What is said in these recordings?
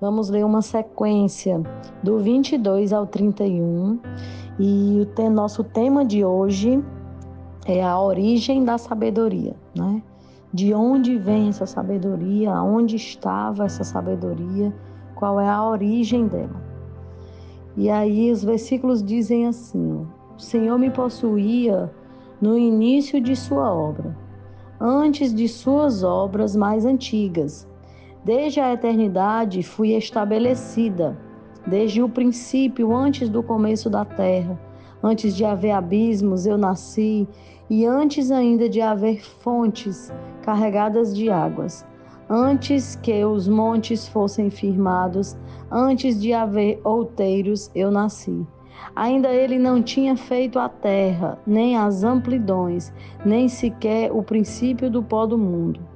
Vamos ler uma sequência do 22 ao 31 e o nosso tema de hoje é a origem da sabedoria, né? De onde vem essa sabedoria? Onde estava essa sabedoria? Qual é a origem dela? E aí os versículos dizem assim: O Senhor me possuía no início de sua obra, antes de suas obras mais antigas Desde a eternidade fui estabelecida, desde o princípio, antes do começo da terra. Antes de haver abismos, eu nasci, e antes ainda de haver fontes carregadas de águas. Antes que os montes fossem firmados, antes de haver outeiros, eu nasci. Ainda ele não tinha feito a terra, nem as amplidões, nem sequer o princípio do pó do mundo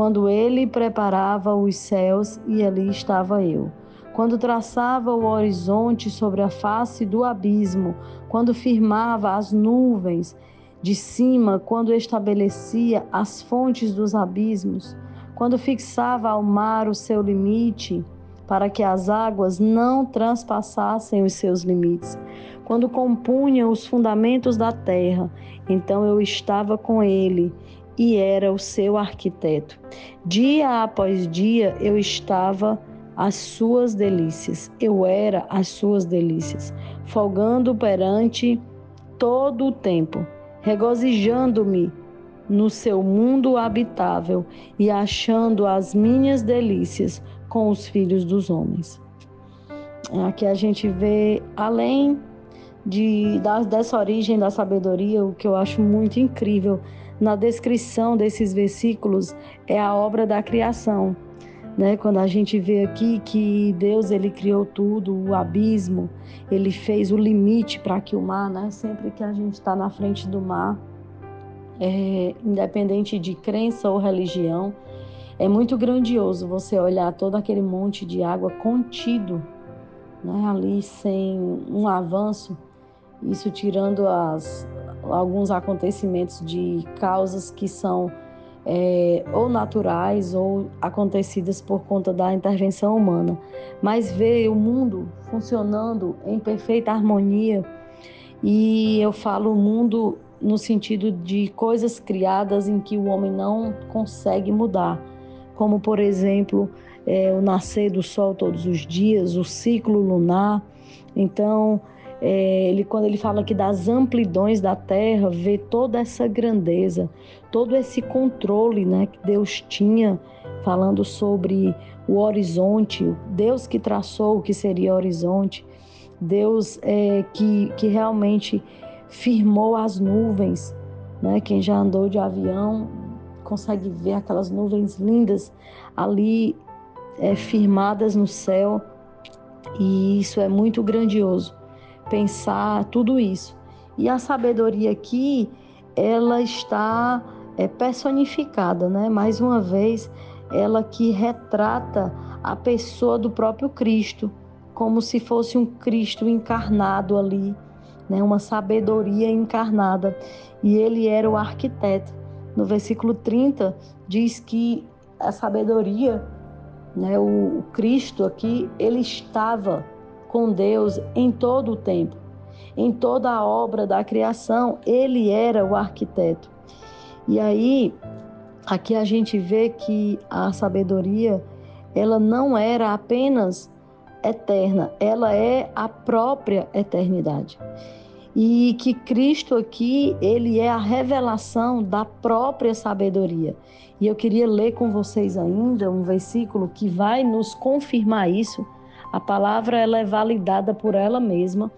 quando ele preparava os céus e ali estava eu. Quando traçava o horizonte sobre a face do abismo, quando firmava as nuvens de cima, quando estabelecia as fontes dos abismos, quando fixava ao mar o seu limite, para que as águas não transpassassem os seus limites. Quando compunha os fundamentos da terra, então eu estava com ele e era o seu arquiteto. Dia após dia eu estava às suas delícias, eu era as suas delícias, folgando perante todo o tempo, regozijando-me no seu mundo habitável e achando as minhas delícias com os filhos dos homens. Aqui a gente vê, além de, dessa origem da sabedoria, o que eu acho muito incrível na descrição desses versículos é a obra da criação. Né? Quando a gente vê aqui que Deus ele criou tudo, o abismo, ele fez o limite para que o mar, né? sempre que a gente está na frente do mar, é, independente de crença ou religião, é muito grandioso você olhar todo aquele monte de água contido né? ali sem um avanço, isso tirando as, alguns acontecimentos de causas que são é, ou naturais ou acontecidas por conta da intervenção humana, mas ver o mundo funcionando em perfeita harmonia e eu falo mundo no sentido de coisas criadas em que o homem não consegue mudar, como por exemplo é, o nascer do sol todos os dias, o ciclo lunar. Então, é, ele, quando ele fala aqui das amplidões da terra, vê toda essa grandeza, todo esse controle né, que Deus tinha, falando sobre o horizonte, Deus que traçou o que seria horizonte, Deus é, que, que realmente firmou as nuvens. Né? Quem já andou de avião consegue ver aquelas nuvens lindas ali é, firmadas no céu, e isso é muito grandioso pensar tudo isso. E a sabedoria aqui, ela está é, personificada, né? Mais uma vez, ela que retrata a pessoa do próprio Cristo, como se fosse um Cristo encarnado ali, né? Uma sabedoria encarnada. E ele era o arquiteto. No versículo 30 diz que a sabedoria, né, o, o Cristo aqui, ele estava com Deus em todo o tempo. Em toda a obra da criação, ele era o arquiteto. E aí, aqui a gente vê que a sabedoria, ela não era apenas eterna, ela é a própria eternidade. E que Cristo aqui, ele é a revelação da própria sabedoria. E eu queria ler com vocês ainda um versículo que vai nos confirmar isso a palavra ela é validada por ela mesma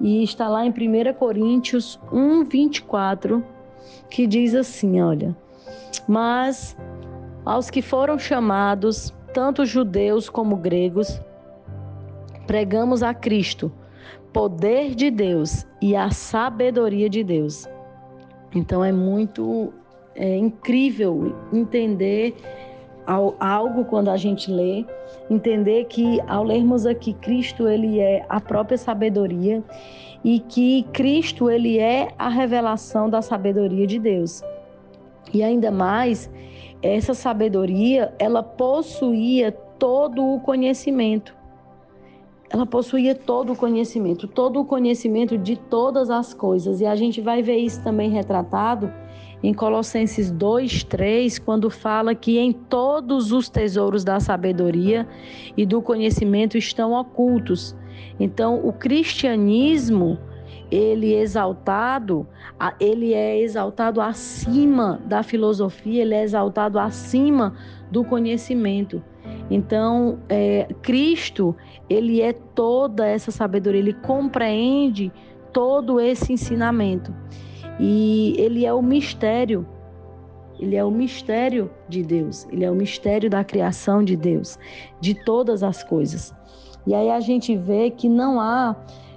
e está lá em 1 Coríntios 1, 24, que diz assim: olha, mas aos que foram chamados, tanto judeus como gregos, pregamos a Cristo, poder de Deus e a sabedoria de Deus. Então é muito é, incrível entender algo quando a gente lê, entender que ao lermos aqui Cristo ele é a própria sabedoria e que Cristo ele é a revelação da sabedoria de Deus. E ainda mais, essa sabedoria, ela possuía todo o conhecimento. Ela possuía todo o conhecimento, todo o conhecimento de todas as coisas. E a gente vai ver isso também retratado em Colossenses 2, 3, quando fala que em todos os tesouros da sabedoria e do conhecimento estão ocultos. Então, o cristianismo, ele é exaltado, ele é exaltado acima da filosofia, ele é exaltado acima do conhecimento. Então, é, Cristo, ele é toda essa sabedoria, ele compreende todo esse ensinamento. E ele é o mistério. Ele é o mistério de Deus. Ele é o mistério da criação de Deus, de todas as coisas. E aí a gente vê que não há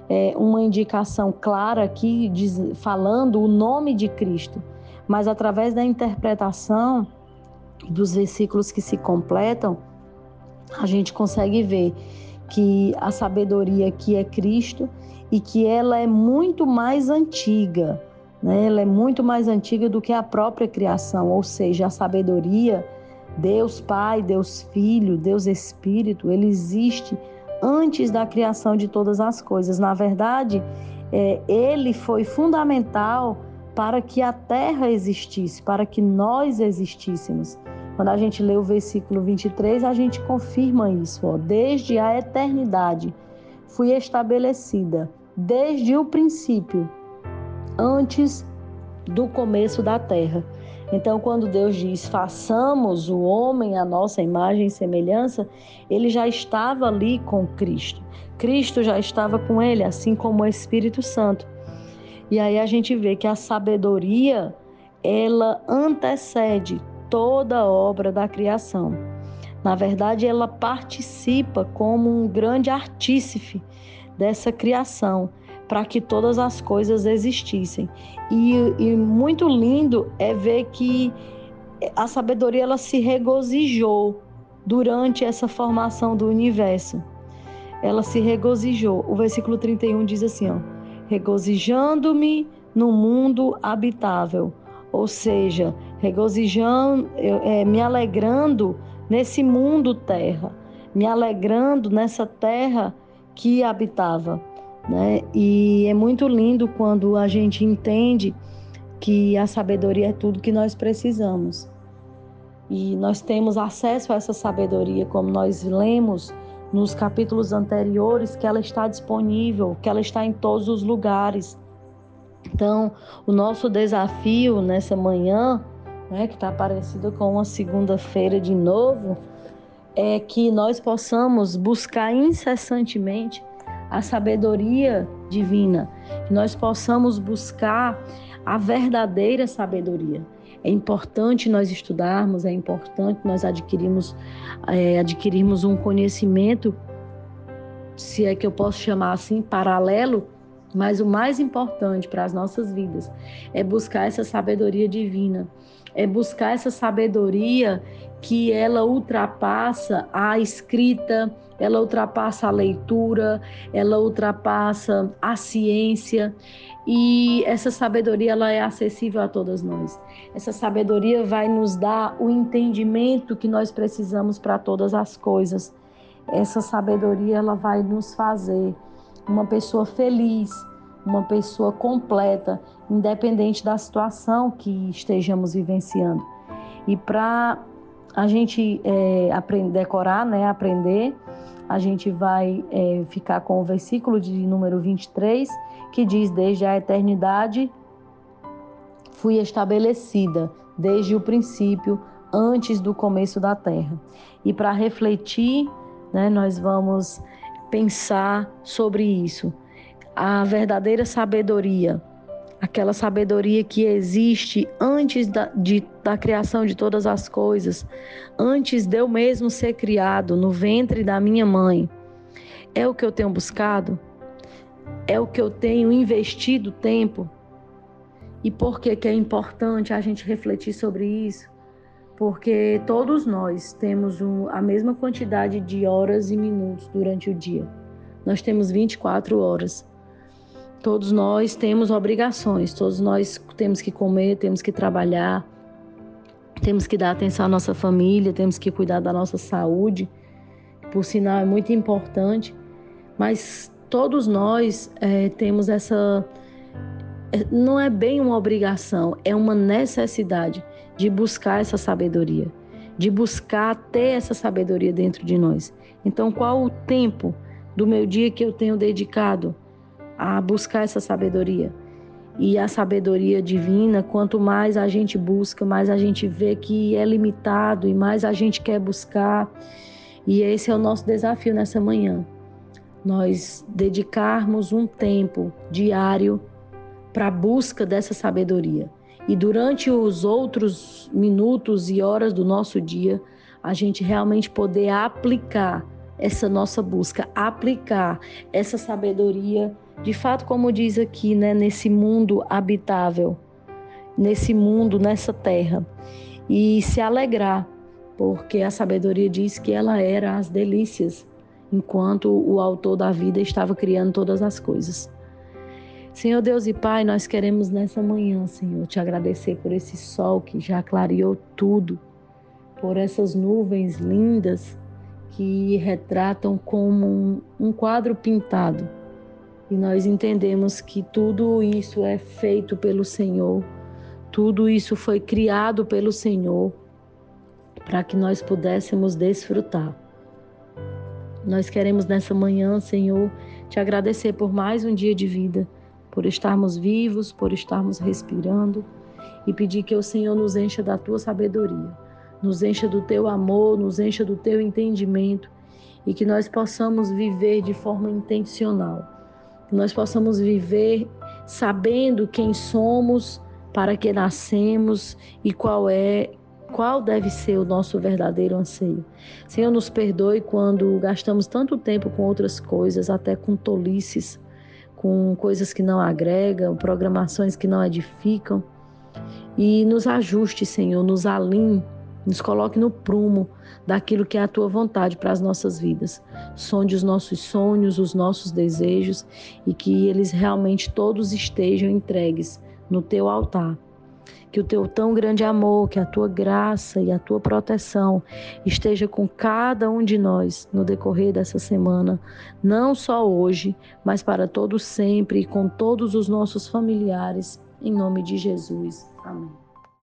é, uma indicação clara aqui diz, falando o nome de Cristo, mas através da interpretação dos versículos que se completam, a gente consegue ver que a sabedoria aqui é Cristo e que ela é muito mais antiga né? Ela é muito mais antiga do que a própria criação, ou seja, a sabedoria, Deus Pai, Deus Filho, Deus Espírito, ele existe antes da criação de todas as coisas. Na verdade, é, ele foi fundamental para que a terra existisse, para que nós existíssemos. Quando a gente lê o versículo 23, a gente confirma isso. Ó. Desde a eternidade fui estabelecida, desde o princípio antes do começo da terra. Então, quando Deus diz façamos o homem a nossa imagem e semelhança, ele já estava ali com Cristo. Cristo já estava com ele, assim como o Espírito Santo. E aí a gente vê que a sabedoria, ela antecede toda a obra da criação. Na verdade, ela participa como um grande artífice dessa criação para que todas as coisas existissem. E, e, muito lindo é ver que a sabedoria ela se regozijou durante essa formação do universo. Ela se regozijou. O versículo 31 diz assim, ó: regozijando-me no mundo habitável, ou seja, regozijando, é, me alegrando nesse mundo terra, me alegrando nessa terra que habitava. Né? E é muito lindo quando a gente entende que a sabedoria é tudo que nós precisamos. E nós temos acesso a essa sabedoria, como nós lemos nos capítulos anteriores, que ela está disponível, que ela está em todos os lugares. Então, o nosso desafio nessa manhã, né, que está parecido com uma segunda-feira de novo, é que nós possamos buscar incessantemente a sabedoria divina, que nós possamos buscar a verdadeira sabedoria. É importante nós estudarmos, é importante nós adquirirmos, é, adquirirmos um conhecimento, se é que eu posso chamar assim, paralelo, mas o mais importante para as nossas vidas é buscar essa sabedoria divina, é buscar essa sabedoria que ela ultrapassa a escrita, ela ultrapassa a leitura, ela ultrapassa a ciência e essa sabedoria ela é acessível a todas nós. Essa sabedoria vai nos dar o entendimento que nós precisamos para todas as coisas. Essa sabedoria ela vai nos fazer uma pessoa feliz, uma pessoa completa, independente da situação que estejamos vivenciando. E para a gente é, aprender, decorar, né, aprender, a gente vai é, ficar com o versículo de número 23, que diz: Desde a eternidade fui estabelecida, desde o princípio, antes do começo da terra. E para refletir, né, nós vamos pensar sobre isso. A verdadeira sabedoria aquela sabedoria que existe antes da, de, da criação de todas as coisas, antes de eu mesmo ser criado no ventre da minha mãe. É o que eu tenho buscado? É o que eu tenho investido tempo? E por que, que é importante a gente refletir sobre isso? Porque todos nós temos a mesma quantidade de horas e minutos durante o dia. Nós temos 24 horas. Todos nós temos obrigações, todos nós temos que comer, temos que trabalhar, temos que dar atenção à nossa família, temos que cuidar da nossa saúde. por sinal é muito importante, mas todos nós é, temos essa. É, não é bem uma obrigação, é uma necessidade de buscar essa sabedoria, de buscar ter essa sabedoria dentro de nós. Então, qual o tempo do meu dia que eu tenho dedicado a buscar essa sabedoria? E a sabedoria divina, quanto mais a gente busca, mais a gente vê que é limitado e mais a gente quer buscar. E esse é o nosso desafio nessa manhã. Nós dedicarmos um tempo diário para a busca dessa sabedoria. E durante os outros minutos e horas do nosso dia, a gente realmente poder aplicar essa nossa busca, aplicar essa sabedoria, de fato, como diz aqui, né, nesse mundo habitável, nesse mundo, nessa terra, e se alegrar, porque a sabedoria diz que ela era as delícias, enquanto o autor da vida estava criando todas as coisas. Senhor Deus e Pai, nós queremos nessa manhã, Senhor, te agradecer por esse sol que já clareou tudo, por essas nuvens lindas que retratam como um, quadro pintado. E nós entendemos que tudo isso é feito pelo Senhor, tudo isso foi criado pelo Senhor para que nós pudéssemos desfrutar. Nós queremos nessa manhã, Senhor, te agradecer por mais um dia de vida, por estarmos vivos, por estarmos respirando e pedir que o Senhor nos encha da tua sabedoria nos encha do teu amor, nos encha do teu entendimento e que nós possamos viver de forma intencional. Que nós possamos viver sabendo quem somos, para que nascemos e qual é qual deve ser o nosso verdadeiro anseio. Senhor, nos perdoe quando gastamos tanto tempo com outras coisas, até com tolices, com coisas que não agregam, programações que não edificam. E nos ajuste, Senhor, nos alinhe nos coloque no prumo daquilo que é a tua vontade para as nossas vidas. Sonde os nossos sonhos, os nossos desejos e que eles realmente todos estejam entregues no teu altar. Que o teu tão grande amor, que a tua graça e a tua proteção esteja com cada um de nós no decorrer dessa semana, não só hoje, mas para todos sempre e com todos os nossos familiares, em nome de Jesus. Amém.